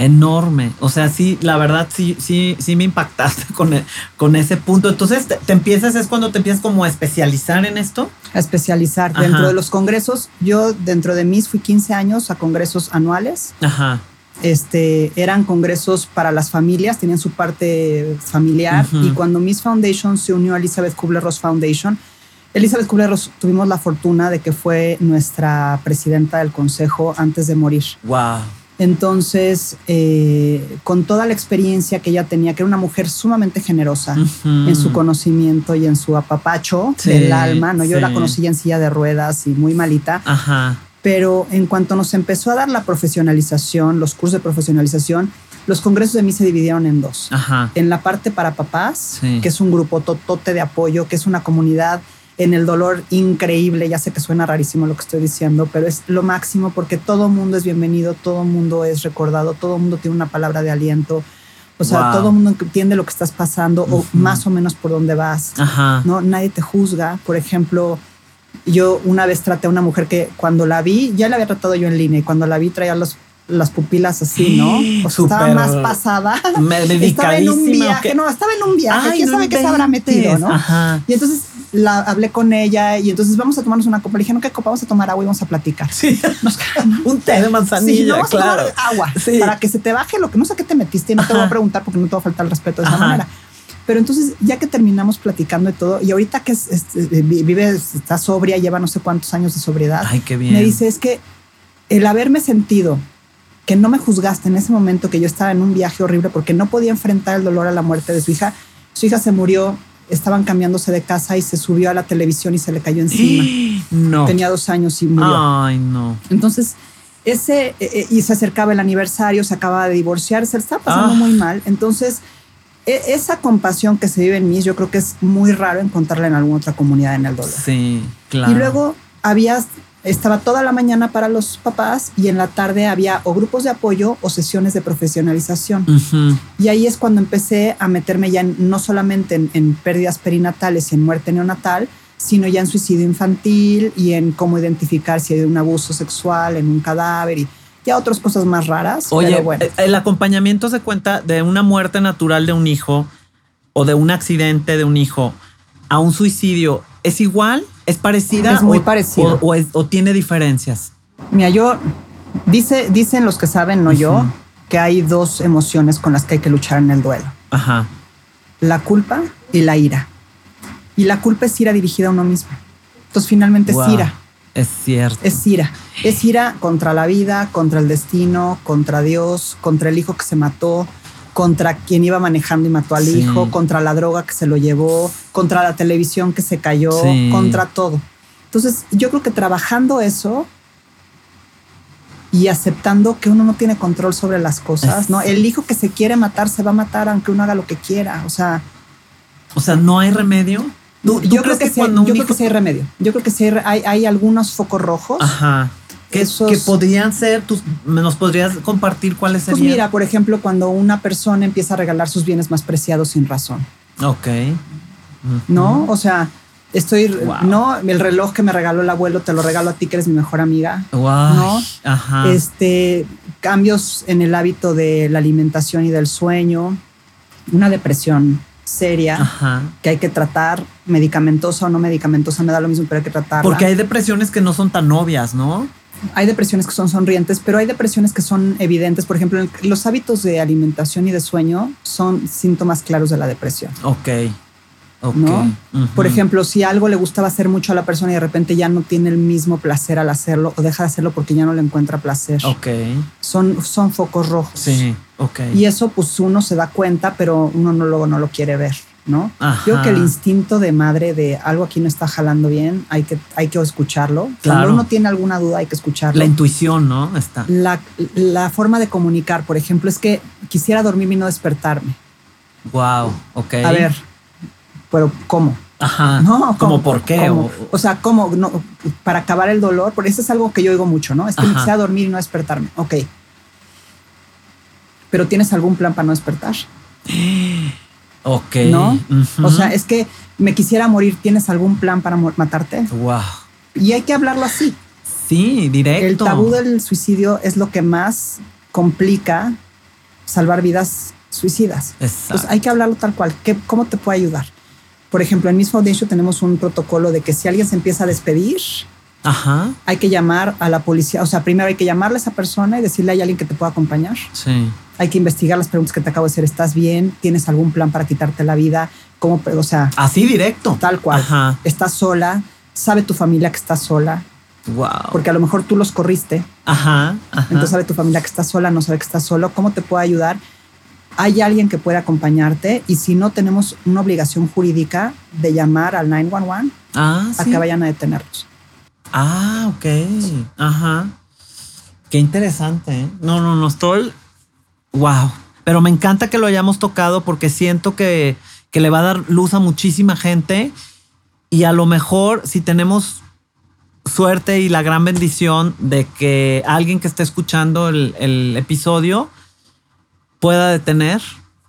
enorme. O sea, sí, la verdad sí, sí, sí me impactaste con, e, con ese punto. Entonces, te, empiezas, es cuando te empiezas como a especializar en esto. A especializar. Dentro de los congresos, yo dentro de mis fui 15 años a congresos anuales. Ajá. Este, eran congresos para las familias, tenían su parte familiar. Y cuando Miss Foundation se unió a Elizabeth Kubler-Ross Foundation, Elizabeth Kubler-Ross tuvimos la fortuna de que fue nuestra presidenta del consejo antes de morir. Wow. Entonces, eh, con toda la experiencia que ella tenía, que era una mujer sumamente generosa en su conocimiento y en su apapacho del alma, ¿no? Yo la conocí en silla de ruedas y muy malita. Ajá. Pero en cuanto nos empezó a dar la profesionalización, los cursos de profesionalización, los congresos de mí se dividieron en dos. Ajá. En la parte para papás, que es un grupo totote de apoyo, que es una comunidad en el dolor increíble. Ya sé que suena rarísimo lo que estoy diciendo, pero es lo máximo porque todo mundo es bienvenido, todo mundo es recordado, todo mundo tiene una palabra de aliento. O sea, todo el mundo entiende lo que estás pasando o más o menos por dónde vas. No, nadie te juzga. Por ejemplo, yo una vez traté a una mujer que cuando la vi, ya la había tratado yo en línea y cuando la vi traía los las pupilas así, ¿no? O sea, estaba más pasada. estaba en un viaje, no, estaba en un viaje. ¿Quién sabe qué se habrá metido, no? Y entonces la hablé con ella y entonces vamos a tomarnos una copa. Le dije, no, ¿qué copa? Vamos a tomar agua y vamos a platicar. Sí. un té de manzanilla, sí, claro. agua para que se te baje lo que no sé qué te metiste y no te voy a preguntar porque no te va a faltar el respeto de esa manera. Pero entonces, ya que terminamos platicando de todo, y ahorita que es, eh, vive, está sobria, lleva no sé cuántos años de sobriedad, Ay, qué bien. me dice, es que el haberme sentido que no me juzgaste en ese momento que yo estaba en un viaje horrible porque no podía enfrentar el dolor a la muerte de su hija, su hija se murió estaban cambiándose de casa y se subió a la televisión y se le cayó encima. No. Tenía dos años y murió. Ay, no. Entonces, ese, eh, eh, y se acercaba el aniversario, se acaba de divorciar, se estaba pasando ah. muy mal. Entonces, esa compasión que se vive en mí, yo creo que es muy raro encontrarla en alguna otra comunidad en el dolor. Sí, claro. Y luego había estaba toda la mañana para los papás y en la tarde había o grupos de apoyo o sesiones de profesionalización. Y ahí es cuando empecé a meterme ya no solamente en, pérdidas perinatales y en muerte neonatal, sino ya en suicidio infantil y en cómo identificar si hay un abuso sexual en un cadáver y ya otras cosas más raras. Oye, eh, el acompañamiento se cuenta de una muerte natural de un hijo o de un accidente de un hijo a un suicidio. ¿Es igual? ¿Es parecida? Es muy parecida. O, tiene diferencias? Mira, yo, dice, dicen los que saben, no yo, que hay dos emociones con las que hay que luchar en el duelo. Ajá. La culpa y la ira. Y la culpa es ira dirigida a uno mismo. Entonces finalmente es ira. Es cierto. Es ira. Es ira contra la vida, contra el destino, contra Dios, contra el hijo que se mató, contra quien iba manejando y mató al hijo, contra la droga que se lo llevó, contra la televisión que se cayó, contra todo. Entonces, yo creo que trabajando eso y aceptando que uno no tiene control sobre las cosas, ¿no? El hijo que se quiere matar se va a matar aunque uno haga lo que quiera, o sea... O sea, ¿no hay remedio? Yo, creo que, sí, yo creo que sí hay remedio. Yo creo que sí hay, hay algunos focos rojos. Ajá que, que podrían ser, tus, ¿nos podrías compartir cuáles pues serían? Pues mira, por ejemplo, cuando una persona empieza a regalar sus bienes más preciados sin razón. Ok. ¿No? O sea, estoy, no, el reloj que me regaló el abuelo te lo regalo a ti que eres mi mejor amiga. Wow. ¿No? Ajá. Este, cambios en el hábito de la alimentación y del sueño, una depresión seria que hay que tratar, medicamentosa o no medicamentosa, me da lo mismo, pero hay que tratarla. Porque hay depresiones que no son tan obvias, ¿no? hay depresiones que son sonrientes, pero hay depresiones que son evidentes. Por ejemplo, los hábitos de alimentación y de sueño son síntomas claros de la depresión. Ok. ¿No? Por ejemplo, si algo le gustaba hacer mucho a la persona y de repente ya no tiene el mismo placer al hacerlo o deja de hacerlo porque ya no le encuentra placer. Ok. Son, son focos rojos. Sí, ok. Y eso pues uno se da cuenta, pero uno no, luego no lo quiere ver. ¿no? Creo que el instinto de madre de algo aquí no está jalando bien, hay que, hay que escucharlo. Cuando uno tiene alguna duda, hay que escucharlo. La intuición, ¿no? Está. La, la forma de comunicar, por ejemplo, es que quisiera dormirme y no despertarme. Wow, ok. A ver, pero ¿cómo? Ajá. ¿No? ¿Cómo por qué? O, sea, ¿cómo? No, para acabar el dolor, porque eso es algo que yo oigo mucho, ¿no? Es que quisiera dormir y no despertarme. Ok. Pero ¿tienes algún plan para no despertar? Ok. ¿No? O sea, es que me quisiera morir. ¿Tienes algún plan para matarte? Wow. Y hay que hablarlo así. Sí, directo. El tabú del suicidio es lo que más complica salvar vidas suicidas. Exacto. hay que hablarlo tal cual. ¿Qué, ¿Cómo te puede ayudar? Por ejemplo, en Miss Foundation tenemos un protocolo de que si alguien se empieza a despedir, Ajá. Hay que llamar a la policía. O sea, primero hay que llamarle a esa persona y decirle hay alguien que te pueda acompañar. Sí. Hay que investigar las preguntas que te acabo de hacer. ¿Estás bien? ¿Tienes algún plan para quitarte la vida? ¿Cómo? O sea, Así directo. tal cual. Ajá. ¿Estás sola? ¿Sabe tu familia que estás sola? Wow. Porque a lo mejor tú los corriste. Ajá. Ajá. Entonces sabe tu familia que estás sola, no sabe que estás solo. ¿Cómo te puede ayudar? Hay alguien que puede acompañarte y si no tenemos una obligación jurídica de llamar al 911 ah, a sí. que vayan a detenerlos. Ah, ok. Ajá. Qué interesante. ¿eh? No, no, no estoy. Wow. Pero me encanta que lo hayamos tocado porque siento que, que le va a dar luz a muchísima gente. Y a lo mejor, si tenemos suerte y la gran bendición de que alguien que esté escuchando el, el episodio pueda detener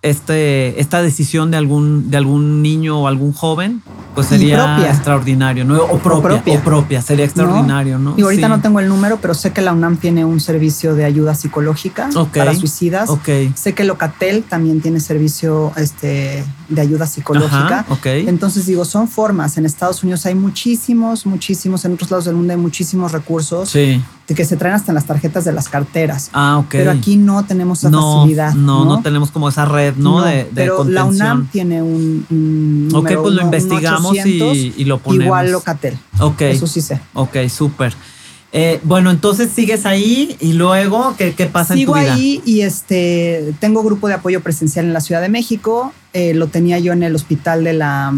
este, esta decisión de algún, de algún niño o algún joven, pues sería extraordinario, ¿no? O propia, o propia, propia. sería extraordinario, ¿no? Y ahorita Sí. no tengo el número, pero sé que la UNAM tiene un servicio de ayuda psicológica para suicidas. Ok. Sé que Locatel también tiene servicio este, de ayuda psicológica. Ajá, ok. Entonces digo, son formas. En Estados Unidos hay muchísimos, muchísimos, en otros lados del mundo hay muchísimos recursos Sí. Que se traen hasta en las tarjetas de las carteras. Ah, ok. Pero aquí no tenemos esa no, facilidad. No, no, tenemos como esa red, ¿no? No, de, de pero la. UNAM tiene un, un Ok, número, pues lo un investigamos 800, y, y lo ponemos. Igual Locatel. Ok. Eso sí sé. Ok, súper. Eh, bueno, entonces sigues ahí y luego, ¿qué, qué pasa Sigo en tu vida? ahí y este tengo grupo de apoyo presencial en la Ciudad de México. Eh, lo tenía yo en el hospital de la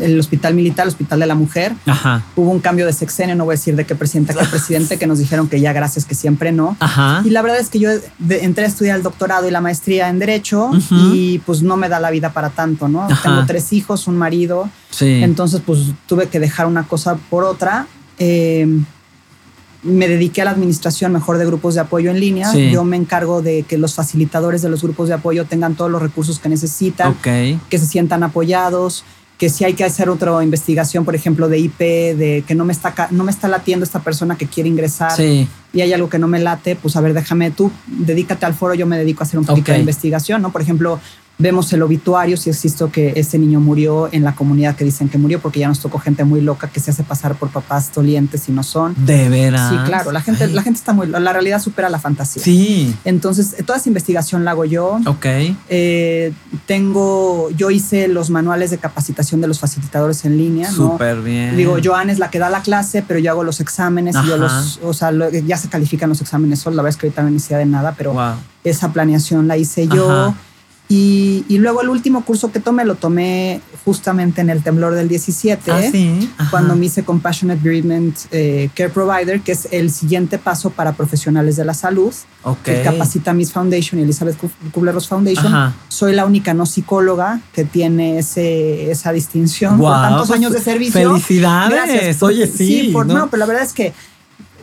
el hospital militar, el hospital de la mujer. Ajá. Hubo un cambio de sexenio, no voy a decir de qué presidente, qué presidente, que nos dijeron que ya gracias, que siempre no. Ajá. Y la verdad es que yo de- entré a estudiar el doctorado y la maestría en Derecho y pues no me da la vida para tanto, ¿no? Ajá. Tengo tres hijos, un marido, Sí. entonces pues tuve que dejar una cosa por otra. Eh, me dediqué a la administración mejor de grupos de apoyo en línea. Sí. Yo me encargo de que los facilitadores de los grupos de apoyo tengan todos los recursos que necesitan, que se sientan apoyados, que si hay que hacer otra investigación, por ejemplo, de IP, de que no me está, no me está latiendo esta persona que quiere ingresar Sí. y hay algo que no me late, pues a ver, déjame tú, dedícate al foro, yo me dedico a hacer un poquito de investigación, ¿no? Por ejemplo, vemos el obituario, si existe que ese niño murió en la comunidad que dicen que murió, porque ya nos tocó gente muy loca que se hace pasar por papás dolientes y no son. De veras. Sí, claro, la gente, Ay. la gente está muy, la realidad supera la fantasía. Sí. Entonces, toda esa investigación la hago yo. Ok. Eh, tengo, yo hice los manuales de capacitación de los facilitadores en línea, ¿no? Súper bien. Digo, Joan es la que da la clase, pero yo hago los exámenes y yo Ajá. los, o sea, lo- ya se califican los exámenes solos. La verdad es que ahorita no inicié de nada, pero Wow. esa planeación la hice yo. Ajá. Y, y luego el último curso que tomé lo tomé justamente en el temblor del 17, Ah, sí. Cuando me hice Compassionate Bereavement eh, Care Provider, que es el siguiente paso para profesionales de la salud, Ok. que capacita Miss Foundation y Elizabeth Kubler-Ross Foundation. Ajá. Soy la única no psicóloga que tiene ese, esa distinción por tantos pues, años de servicio. Felicidades. Gracias. Oye, sí. por- ¿no? no, pero la verdad es que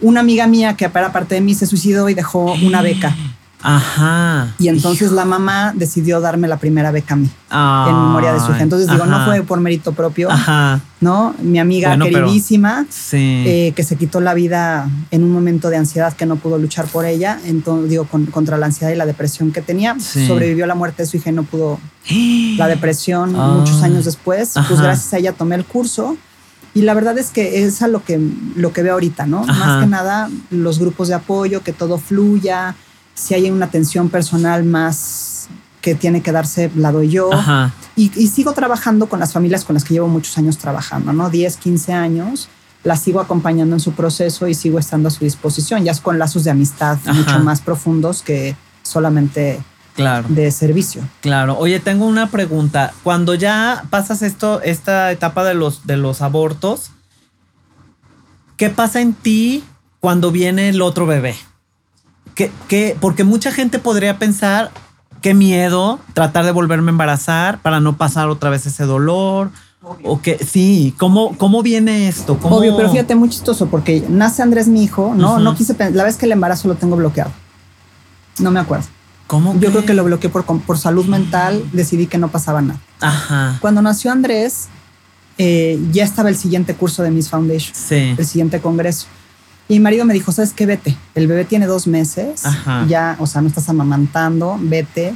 una amiga mía que para parte de mí se suicidó y dejó una beca. Ajá. Y entonces la mamá decidió darme la primera beca a mí en memoria de su hija. Entonces digo, no fue por mérito propio, Ajá. ¿no? Mi amiga Bueno, pero- queridísima, Sí. eh, que se quitó la vida en un momento de ansiedad que no pudo luchar por ella, entonces digo, con- contra la ansiedad y la depresión que tenía, Sí. sobrevivió a la muerte de su hija y no pudo la depresión Ah. muchos años después. Ajá. Pues gracias a ella tomé el curso. Y la verdad es que es a lo que, lo que veo ahorita, ¿no? Más que nada, los grupos de apoyo, que todo fluya. Si hay una atención personal más que tiene que darse, la doy yo. Ajá. Y, y sigo trabajando con las familias con las que llevo muchos años trabajando, ¿no? 10, 15 años. Las sigo acompañando en su proceso y sigo estando a su disposición, ya es con lazos de amistad Ajá. mucho más profundos que solamente Claro. de servicio. Claro. Oye, tengo una pregunta. Cuando ya pasas esto, esta etapa de los, de los abortos, ¿qué pasa en ti cuando viene el otro bebé? ¿Qué, qué- porque mucha gente podría pensar, qué miedo tratar de volverme a embarazar para no pasar otra vez ese dolor. O que sí, ¿cómo, cómo viene esto? ¿Cómo- Obvio, pero fíjate, muy chistoso porque nace Andrés, mi hijo, ¿no? No quise pen- la vez que el embarazo lo tengo bloqueado. No me acuerdo. ¿Cómo Yo creo que lo bloqueé por, por salud mental, decidí que no pasaba nada. Ajá. Cuando nació Andrés, eh, ya estaba el siguiente curso de Miss Foundation, Sí. el siguiente congreso. Y mi marido me dijo, ¿sabes qué? Vete. El bebé tiene dos meses, Ajá. ya, o sea, no estás amamantando, vete.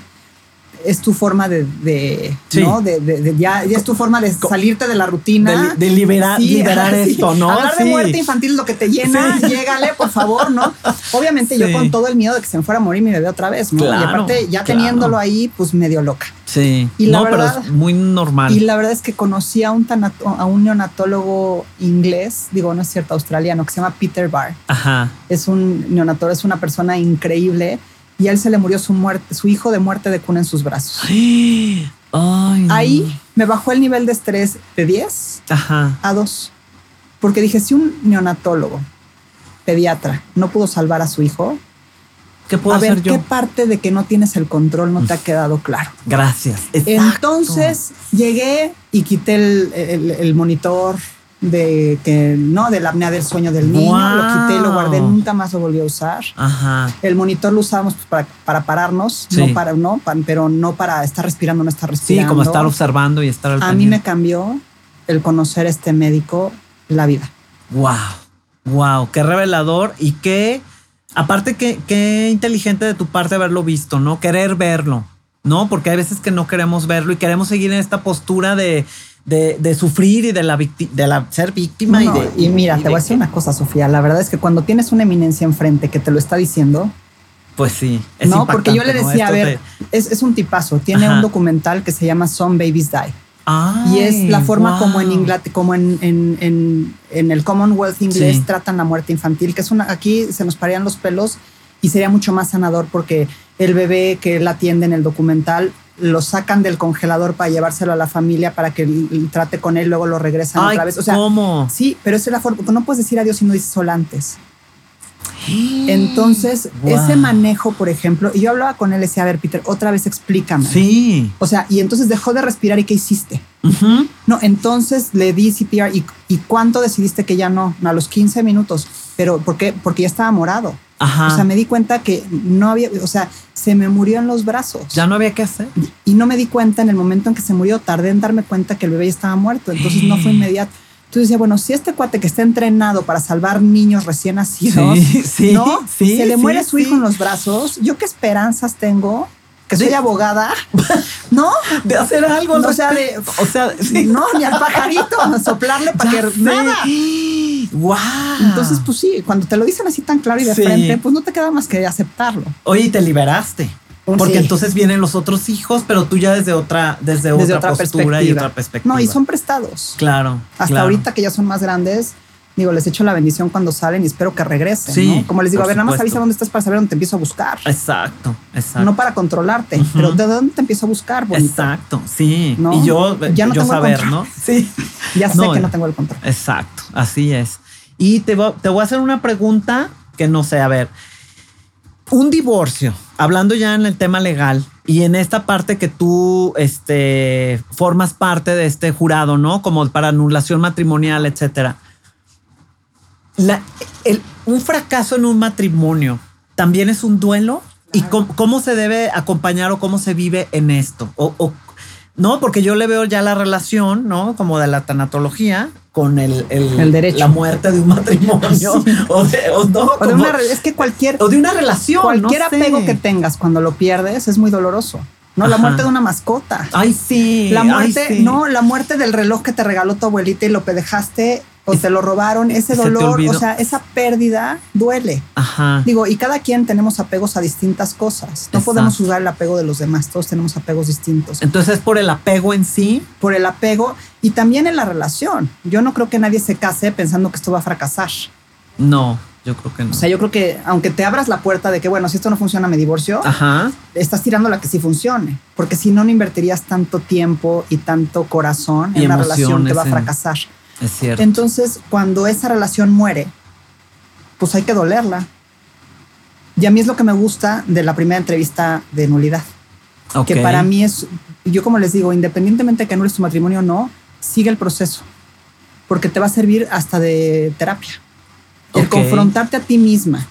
Es tu forma de, de Sí. ¿no? De, de- de- ya, ya es tu forma de salirte de la rutina. De, liberar, Sí, liberar sí. esto, ¿no? Hablar de muerte infantil es lo que te llena, llégale, por favor, ¿no? Obviamente yo con todo el miedo de que se me fuera a morir mi bebé otra vez, ¿no? y Claro, aparte, ya claro. teniéndolo ahí, pues medio loca. Sí. Y la no, verdad- pero es muy normal. Y la verdad es que conocí a un, tanato- a un neonatólogo inglés, digo, no es cierto, australiano, que se llama Peter Barr. Ajá. Es un neonatólogo, es una persona increíble. Y a él se le murió su muerte, su hijo de muerte de cuna en sus brazos. Ay, no. Ahí me bajó el nivel de estrés de 10 Ajá. a 2. Porque dije, si un neonatólogo, pediatra, no pudo salvar a su hijo, ¿Qué puedo a ver, hacer yo? ¿qué parte de que no tienes el control no te ha quedado claro? Gracias. Exacto. Entonces llegué y quité el, el- el monitor de que no de la apnea del sueño del niño, Wow. lo quité, lo guardé, nunca más lo volví a usar. Ajá. El monitor lo usábamos pues, para, para pararnos, Sí. no para, no, pero no para estar respirando, no estar Sí, respirando. como estar observando y estar al A mí me cambió el conocer a este médico la vida. Wow. Wow. Qué revelador y qué. Aparte, qué, qué inteligente de tu parte haberlo visto, ¿no? Querer verlo, ¿no? Porque hay veces que no queremos verlo y queremos seguir en esta postura de, de, de sufrir y de la, victi- de la ser víctima No, y de. y mira, te de voy a decir una cosa, Sofía. La verdad es que cuando tienes una eminencia enfrente que te lo está diciendo, Pues sí. es no, porque yo le decía, a ver, es, es un tipazo. Tiene Ajá. un documental que se llama Some Babies Die. Ay, Y es la forma wow. como en Inglaterra, como en, en, en, en el Commonwealth inglés Sí. tratan la muerte infantil, que es una, aquí se nos parían los pelos y sería mucho más sanador porque el bebé que él atiende en el documental lo sacan del congelador para llevárselo a la familia para que trate con él, luego lo regresan Ay, otra vez. O sea, ¿cómo? sí, pero esa es la forma, porque no puedes decir adiós si no dices hola antes. Entonces, Wow. ese manejo, por ejemplo, y yo hablaba con él le decía, a ver, Peter, otra vez explícame. Sí. O sea, y entonces dejó de respirar y ¿qué hiciste? No, entonces le di CPR y, y cuánto decidiste que ya no, a los 15 minutos, pero ¿por qué? Porque ya estaba morado. Ajá. O sea, me di cuenta que no había, o sea, se me murió en los brazos. ya no había que hacer. Y no me di cuenta en el momento en que se murió, tardé en darme cuenta que el bebé ya estaba muerto, entonces no fue inmediato. Entonces decía, bueno, si este cuate que está entrenado para salvar niños recién nacidos, Sí, sí, ¿no? sí, se le muere su hijo en los brazos, ¿yo qué esperanzas tengo? Que soy abogada, ¿no? De hacer algo. al O sea, de-. O sea. No, ni al pajarito, soplarle para que sé. nada. Wow. Entonces, pues sí, cuando te lo dicen así tan claro y de frente, pues no te queda más que aceptarlo. Oye, te liberaste. Un Porque sí. entonces vienen los otros hijos, pero tú ya desde otra, desde, Desde otra, otra postura y otra perspectiva. No, y son prestados. Claro. Hasta claro. ahorita que ya son más grandes, digo, les echo la bendición cuando salen y espero que regresen. Sí, ¿no? Como les digo, a ver, nada más avisa dónde estás para saber dónde te empiezo a buscar. Exacto, exacto. No para controlarte, pero de dónde te empiezo a buscar, bonito. Exacto, sí. ¿No? Y yo, Ya no yo tengo el saber, control. ¿no? Sí. Ya sé No, que no tengo el control. Exacto, así es. Y te voy a hacer una pregunta que no sé, a ver, un divorcio, hablando ya en el tema legal y en esta parte que tú este, formas parte de este jurado, ¿no? Como para anulación matrimonial, etcétera. La- el- un fracaso en un matrimonio también es un duelo y cómo, cómo se debe acompañar o cómo se vive en esto. O, o- no, porque yo le veo ya la relación, ¿no? Como de la tanatología con el, el, El derecho. la muerte de un matrimonio o, de, o no, O de una es que cualquier, o de una relación. cualquier no sé. apego que tengas cuando lo pierdes es muy doloroso. No, la muerte de una mascota. Ay, sí. La ay, muerte, sí. no, la muerte del reloj que te regaló tu abuelita y lo dejaste o te lo robaron, ese se dolor, o sea, esa pérdida duele. Ajá. Digo, y cada quien tenemos apegos a distintas cosas. No Exacto. podemos juzgar el apego de los demás, todos tenemos apegos distintos. Entonces es por el apego en sí. Por el apego y también en la relación. Yo no creo que nadie se case pensando que esto va a fracasar. No, yo creo que no. O sea, yo creo que aunque te abras la puerta de que, bueno, si esto no funciona, me divorcio, Ajá. estás tirando la que sí funcione. Porque si no, no invertirías tanto tiempo y tanto corazón Y en una relación que va a en- fracasar. Es cierto. Entonces, cuando esa relación muere, pues hay que dolerla. Y a mí es lo que me gusta de la primera entrevista de nulidad. Ok. Que para mí es, yo como les digo, independientemente de que anules tu matrimonio o no, sigue el proceso. Porque te va a servir hasta de terapia. El confrontarte a ti misma,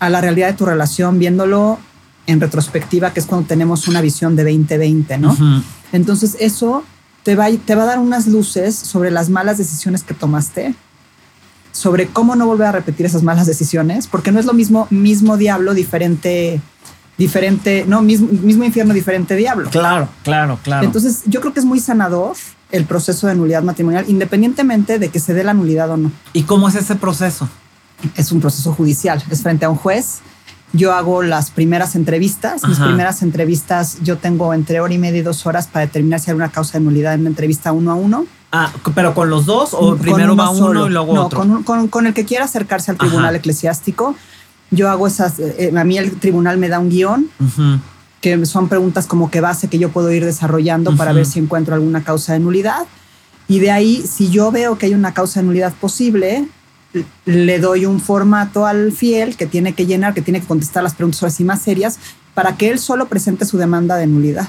a la realidad de tu relación, viéndolo en retrospectiva, que es cuando tenemos una visión de 2020, ¿no? Ujú. Entonces eso te va, te va a dar unas luces sobre las malas decisiones que tomaste, sobre cómo no volver a repetir esas malas decisiones, porque no es lo mismo mismo diablo, diferente diferente, no, mismo, mismo infierno, diferente diablo. Claro, claro, claro. Entonces, yo creo que es muy sanador el proceso de nulidad matrimonial, independientemente de que se dé la nulidad o no. ¿Y cómo es ese proceso? Es un proceso judicial, es frente a un juez. Yo hago las primeras entrevistas. Mis primeras entrevistas, yo tengo entre hora y media y dos horas para determinar si hay una causa de nulidad en una entrevista uno a uno. Ah, pero con los dos o primero va uno solo. y luego no, otro. Con, con- con el que quiera acercarse al Ajá. tribunal eclesiástico. Yo hago esas, eh, a mí el tribunal me da un guion Ujú. que son preguntas como que base que yo puedo ir desarrollando para ver si encuentro alguna causa de nulidad. Y de ahí, si yo veo que hay una causa de nulidad posible, le doy un formato al fiel que tiene que llenar, que tiene que contestar las preguntas así más serias, para que él solo presente su demanda de nulidad.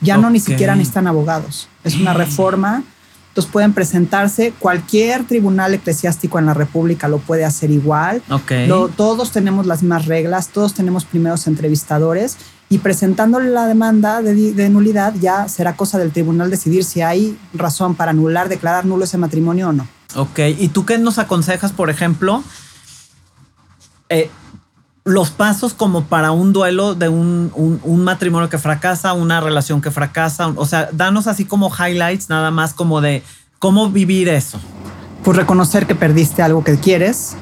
Ya no ni siquiera necesitan abogados. Es una reforma. Entonces pueden presentarse. Cualquier tribunal eclesiástico en la República lo puede hacer igual. Lo- todos tenemos las mismas reglas, todos tenemos primeros entrevistadores y presentándole la demanda de nulidad ya será cosa del tribunal decidir si hay razón para anular, declarar nulo ese matrimonio o no. Ok, ¿y tú qué nos aconsejas, por ejemplo? eh, los pasos como para un duelo de un, un- un matrimonio que fracasa, una relación que fracasa. O sea, danos así como highlights, nada más como de cómo vivir eso. Pues reconocer que perdiste algo que quieres,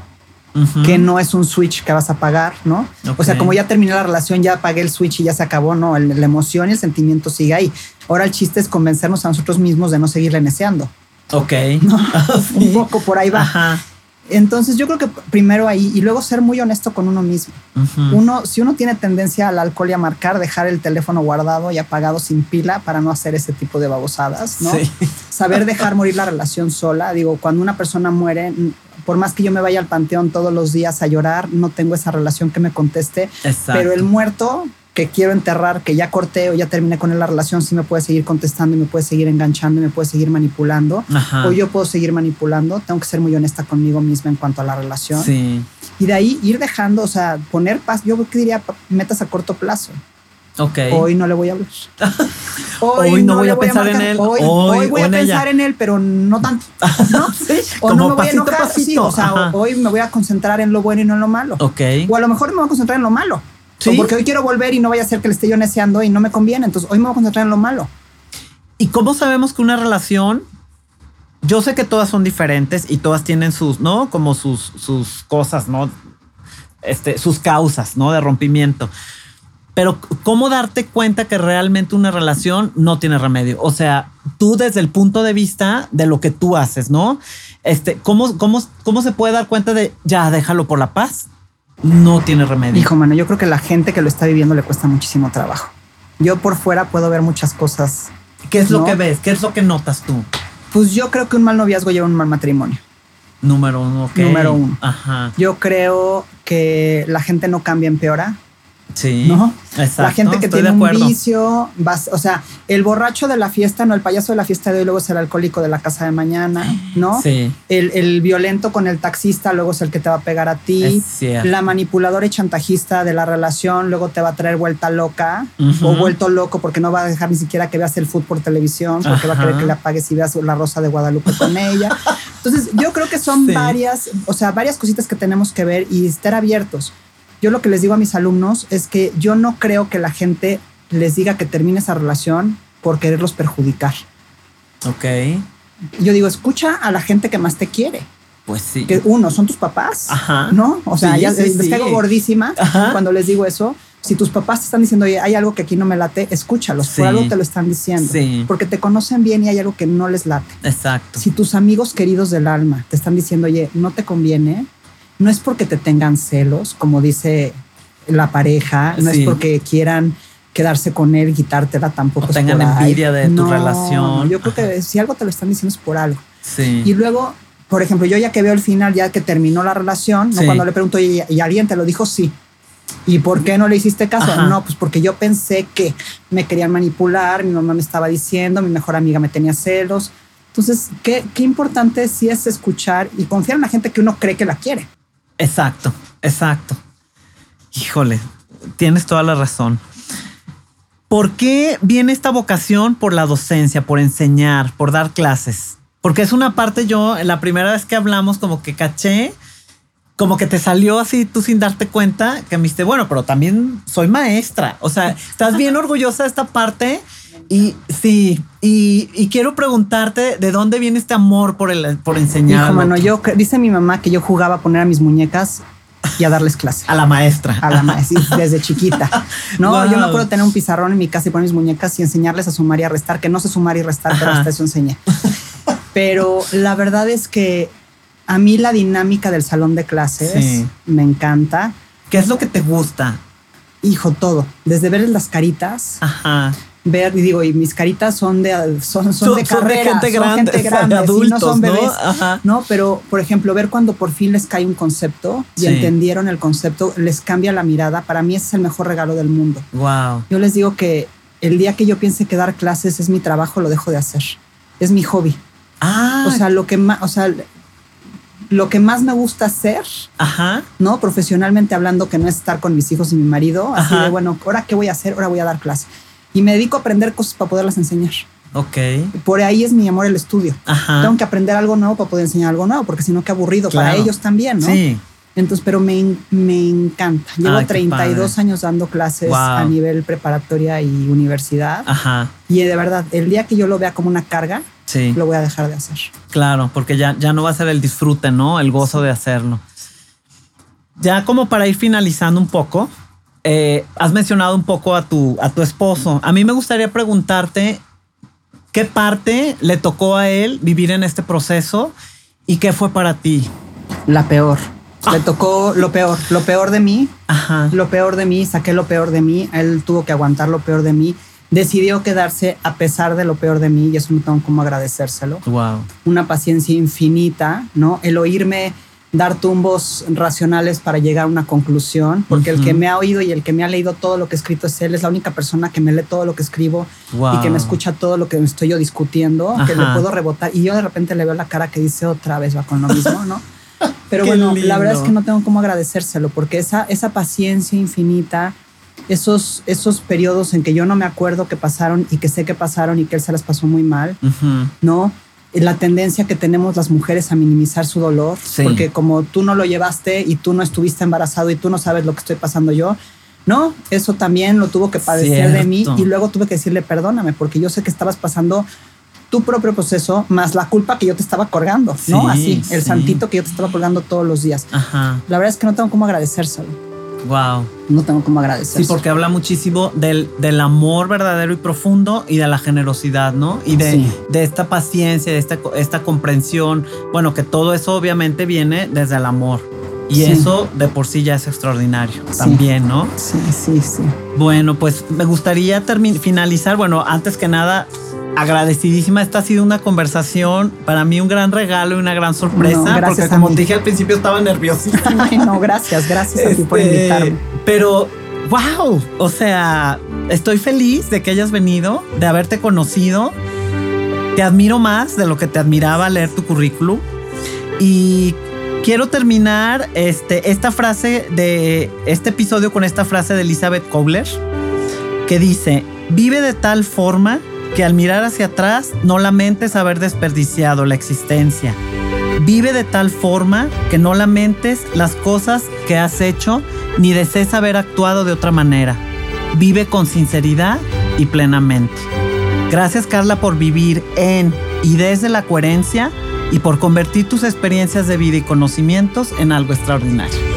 Ujú. que no es un switch que vas a pagar, ¿no? O sea, como ya terminé la relación, ya apagué el switch y ya se acabó, no, el- la emoción y el sentimiento sigue ahí. Ahora el chiste es convencernos a nosotros mismos de no seguirle neceando. Ok. Un poco por ahí va. Ajá. Entonces yo creo que primero ahí y luego ser muy honesto con uno mismo. Uno, si uno tiene tendencia al alcohol y a marcar, dejar el teléfono guardado y apagado sin pila para no hacer ese tipo de babosadas, ¿no? Sí. Saber dejar morir la relación sola. Digo, cuando una persona muere, por más que yo me vaya al panteón todos los días a llorar, no tengo esa relación que me conteste. Exacto. Pero el muerto que quiero enterrar, que ya corté o ya terminé con él la relación, sí me puede seguir contestando y me puede seguir enganchando y me puede seguir manipulando. Ajá. O yo puedo seguir manipulando. Tengo que ser muy honesta conmigo misma en cuanto a la relación. Sí. Y de ahí ir dejando, o sea, poner paz. Yo diría metas a corto plazo. Ok. Hoy no le voy a hablar. Hoy no voy le a pensar en marcar. él. Hoy, Hoy- hoy voy o a en pensar ella. en él, pero no tanto. ¿no? O Como no me voy a pasito a enojar. Sí, pasito. o sea, Ajá. hoy me voy a concentrar en lo bueno y no en lo malo. Ok. O a lo mejor me voy a concentrar en lo malo. Sí. O porque hoy quiero volver y no vaya a ser que le esté yo neceando y no me conviene. Entonces hoy me voy a concentrar en lo malo. ¿Y cómo sabemos que una relación, yo sé que todas son diferentes y todas tienen sus, ¿no? Como sus, sus cosas, ¿no? Este, sus causas, ¿no? De rompimiento. Pero ¿cómo darte cuenta que realmente una relación no tiene remedio? O sea, tú desde el punto de vista de lo que tú haces, ¿no? Este, ¿cómo, cómo, cómo se puede dar cuenta de ya déjalo por la paz? No tiene remedio. Hijo, mano, yo creo que la gente que lo está viviendo le cuesta muchísimo trabajo. Yo por fuera puedo ver muchas cosas. ¿Qué es lo que ves? ¿Qué es lo que notas tú? Pues yo creo que un mal noviazgo lleva a un mal matrimonio. Número uno, ok. Número uno. Ajá. Yo creo que la gente no cambia, empeora. Sí. ¿no? Exacto. la gente que tiene un vicio, vas- o sea, el borracho de la fiesta, no, el payaso de la fiesta de hoy luego es el alcohólico de la casa de mañana, ¿no? Sí. El, el violento con el taxista luego es el que te va a pegar a ti. La manipuladora y chantajista de la relación luego te va a traer vuelta loca o vuelto loco porque no va a dejar ni siquiera que veas el fútbol por televisión porque va a querer que le apagues y veas la rosa de Guadalupe con ella. Entonces yo creo que son Sí. varias, o sea, varias cositas que tenemos que ver y estar abiertos. Yo lo que les digo a mis alumnos es que yo no creo que la gente les diga que termine esa relación por quererlos perjudicar. Ok. Yo digo, escucha a la gente que más te quiere. Pues sí. Que uno, son tus papás, Ajá. ¿no? O sea, Sí, ya sí, les sí. caigo gordísima Ajá. cuando les digo eso. Si tus papás te están diciendo, oye, hay algo que aquí no me late, escúchalos. Por algo te lo están diciendo. Sí. Porque te conocen bien y hay algo que no les late. Exacto. Si tus amigos queridos del alma te están diciendo, oye, no te conviene, no es porque te tengan celos, como dice la pareja, no Sí. es porque quieran quedarse con él y quitártela tampoco. O tengan envidia de tu relación. Yo creo que si algo te lo están diciendo es por algo. Sí. Y luego, por ejemplo, yo ya que veo el final, ya que terminó la relación, ¿no? Cuando le pregunto, ¿y, y alguien te lo dijo? Sí. ¿Y por qué no le hiciste caso? Ajá. No, pues porque yo pensé que me querían manipular, mi mamá me estaba diciendo, mi mejor amiga me tenía celos. Entonces, qué, qué importante sí es escuchar y confiar en la gente que uno cree que la quiere. Exacto. Exacto. Híjole, tienes toda la razón. ¿Por qué viene esta vocación por la docencia, por enseñar, por dar clases? Porque es una parte yo, la primera vez que hablamos, como que caché como que te salió así tú sin darte cuenta que me dijiste, bueno, pero también soy maestra. O sea, estás bien orgullosa de esta parte. Y sí, y, quiero preguntarte de dónde viene este amor por el por enseñar. Hijo, mano, yo dice mi mamá que yo jugaba a poner a mis muñecas y a darles clase. A la maestra. A la maestra, desde chiquita. No, yo no puedo tener un pizarrón en mi casa y poner mis muñecas y enseñarles a sumar y a restar, que no sé sumar y restar, pero hasta eso enseñé. Pero la verdad es que a mí la dinámica del salón de clases me encanta. ¿Qué es lo que te gusta? Hijo, todo. Desde ver las caritas. Ver, y digo, y mis caritas son de son, son, de carrera, gente grande, gente grande, adultos, no son bebés. ¿no? pero por ejemplo, ver cuando por fin les cae un concepto y entendieron el concepto, les cambia la mirada. Para mí ese es el mejor regalo del mundo. Wow. Yo les digo que el día que yo piense que dar clases es mi trabajo, lo dejo de hacer. Es mi hobby. Ah. O sea, lo que más, o sea, lo que más me gusta hacer, Ajá. ¿no? Profesionalmente hablando, que no es estar con mis hijos y mi marido, así de, bueno, ahora qué voy a hacer, ahora voy a dar clase. Y me dedico a aprender cosas para poderlas enseñar. Ok. Por ahí es mi amor el estudio. Ajá. Tengo que aprender algo nuevo para poder enseñar algo nuevo, porque si no, qué aburrido para ellos también, ¿no? Sí. Entonces, pero me, me encanta. Llevo 32 años dando clases a nivel preparatoria y universidad. Ajá. Y de verdad, el día que yo lo vea como una carga, lo voy a dejar de hacer. Claro, porque ya, ya no va a ser el disfrute, ¿no? El gozo de hacerlo. Ya como para ir finalizando un poco, eh, has mencionado un poco a tu, a tu esposo. A mí me gustaría preguntarte qué parte le tocó a él vivir en este proceso y qué fue para ti. La peor. Le ah. tocó lo peor, lo peor de mí. Ajá. Lo peor de mí, saqué lo peor de mí. Él tuvo que aguantar lo peor de mí decidió quedarse a pesar de lo peor de mí y eso no tengo como agradecérselo. Wow. Una paciencia infinita, ¿no? El oírme dar tumbos racionales para llegar a una conclusión, porque el que me ha oído y el que me ha leído todo lo que he escrito es él, es la única persona que me lee todo lo que escribo y que me escucha todo lo que estoy yo discutiendo, que le puedo rebotar y yo de repente le veo la cara que dice otra vez va con lo mismo, ¿no? Pero bueno, la verdad es que no tengo cómo agradecérselo, porque esa, esa paciencia infinita, esos, esos periodos en que yo no me acuerdo que pasaron y que sé que pasaron y que él se las pasó muy mal, ¿no? La tendencia que tenemos las mujeres a minimizar su dolor, porque como tú no lo llevaste y tú no estuviste embarazado y tú no sabes lo que estoy pasando yo, no, eso también lo tuvo que padecer de mí y luego tuve que decirle perdóname porque yo sé que estabas pasando tu propio proceso más la culpa que yo te estaba colgando, ¿no? Así, el santito que yo te estaba colgando todos los días. La verdad es que no tengo cómo agradecérselo. Wow. No tengo cómo agradecer. Sí, porque habla muchísimo del, del, amor verdadero y profundo y de la generosidad, ¿no? Y de, de esta paciencia, de esta, esta comprensión. Bueno, que todo eso obviamente viene desde el amor. Y eso de por sí ya es extraordinario también, ¿no? Sí, sí, sí. Bueno, pues me gustaría finalizar, bueno, antes que nada, agradecidísima. Esta ha sido una conversación, para mí un gran regalo y una gran sorpresa, porque como te dije al principio estaba nerviosísima. Ay, no, gracias, gracias a ti por este, invitarme. Pero, wow, o sea, estoy feliz de que hayas venido, de haberte conocido. Te admiro más de lo que te admiraba leer tu currículum. Y quiero terminar este, esta frase de este episodio con esta frase de Elizabeth Kobler, que dice, vive de tal forma que al mirar hacia atrás no lamentes haber desperdiciado la existencia. Vive de tal forma que no lamentes las cosas que has hecho ni desees haber actuado de otra manera. Vive con sinceridad y plenamente. Gracias Carla por vivir en y desde la coherencia y por convertir tus experiencias de vida y conocimientos en algo extraordinario.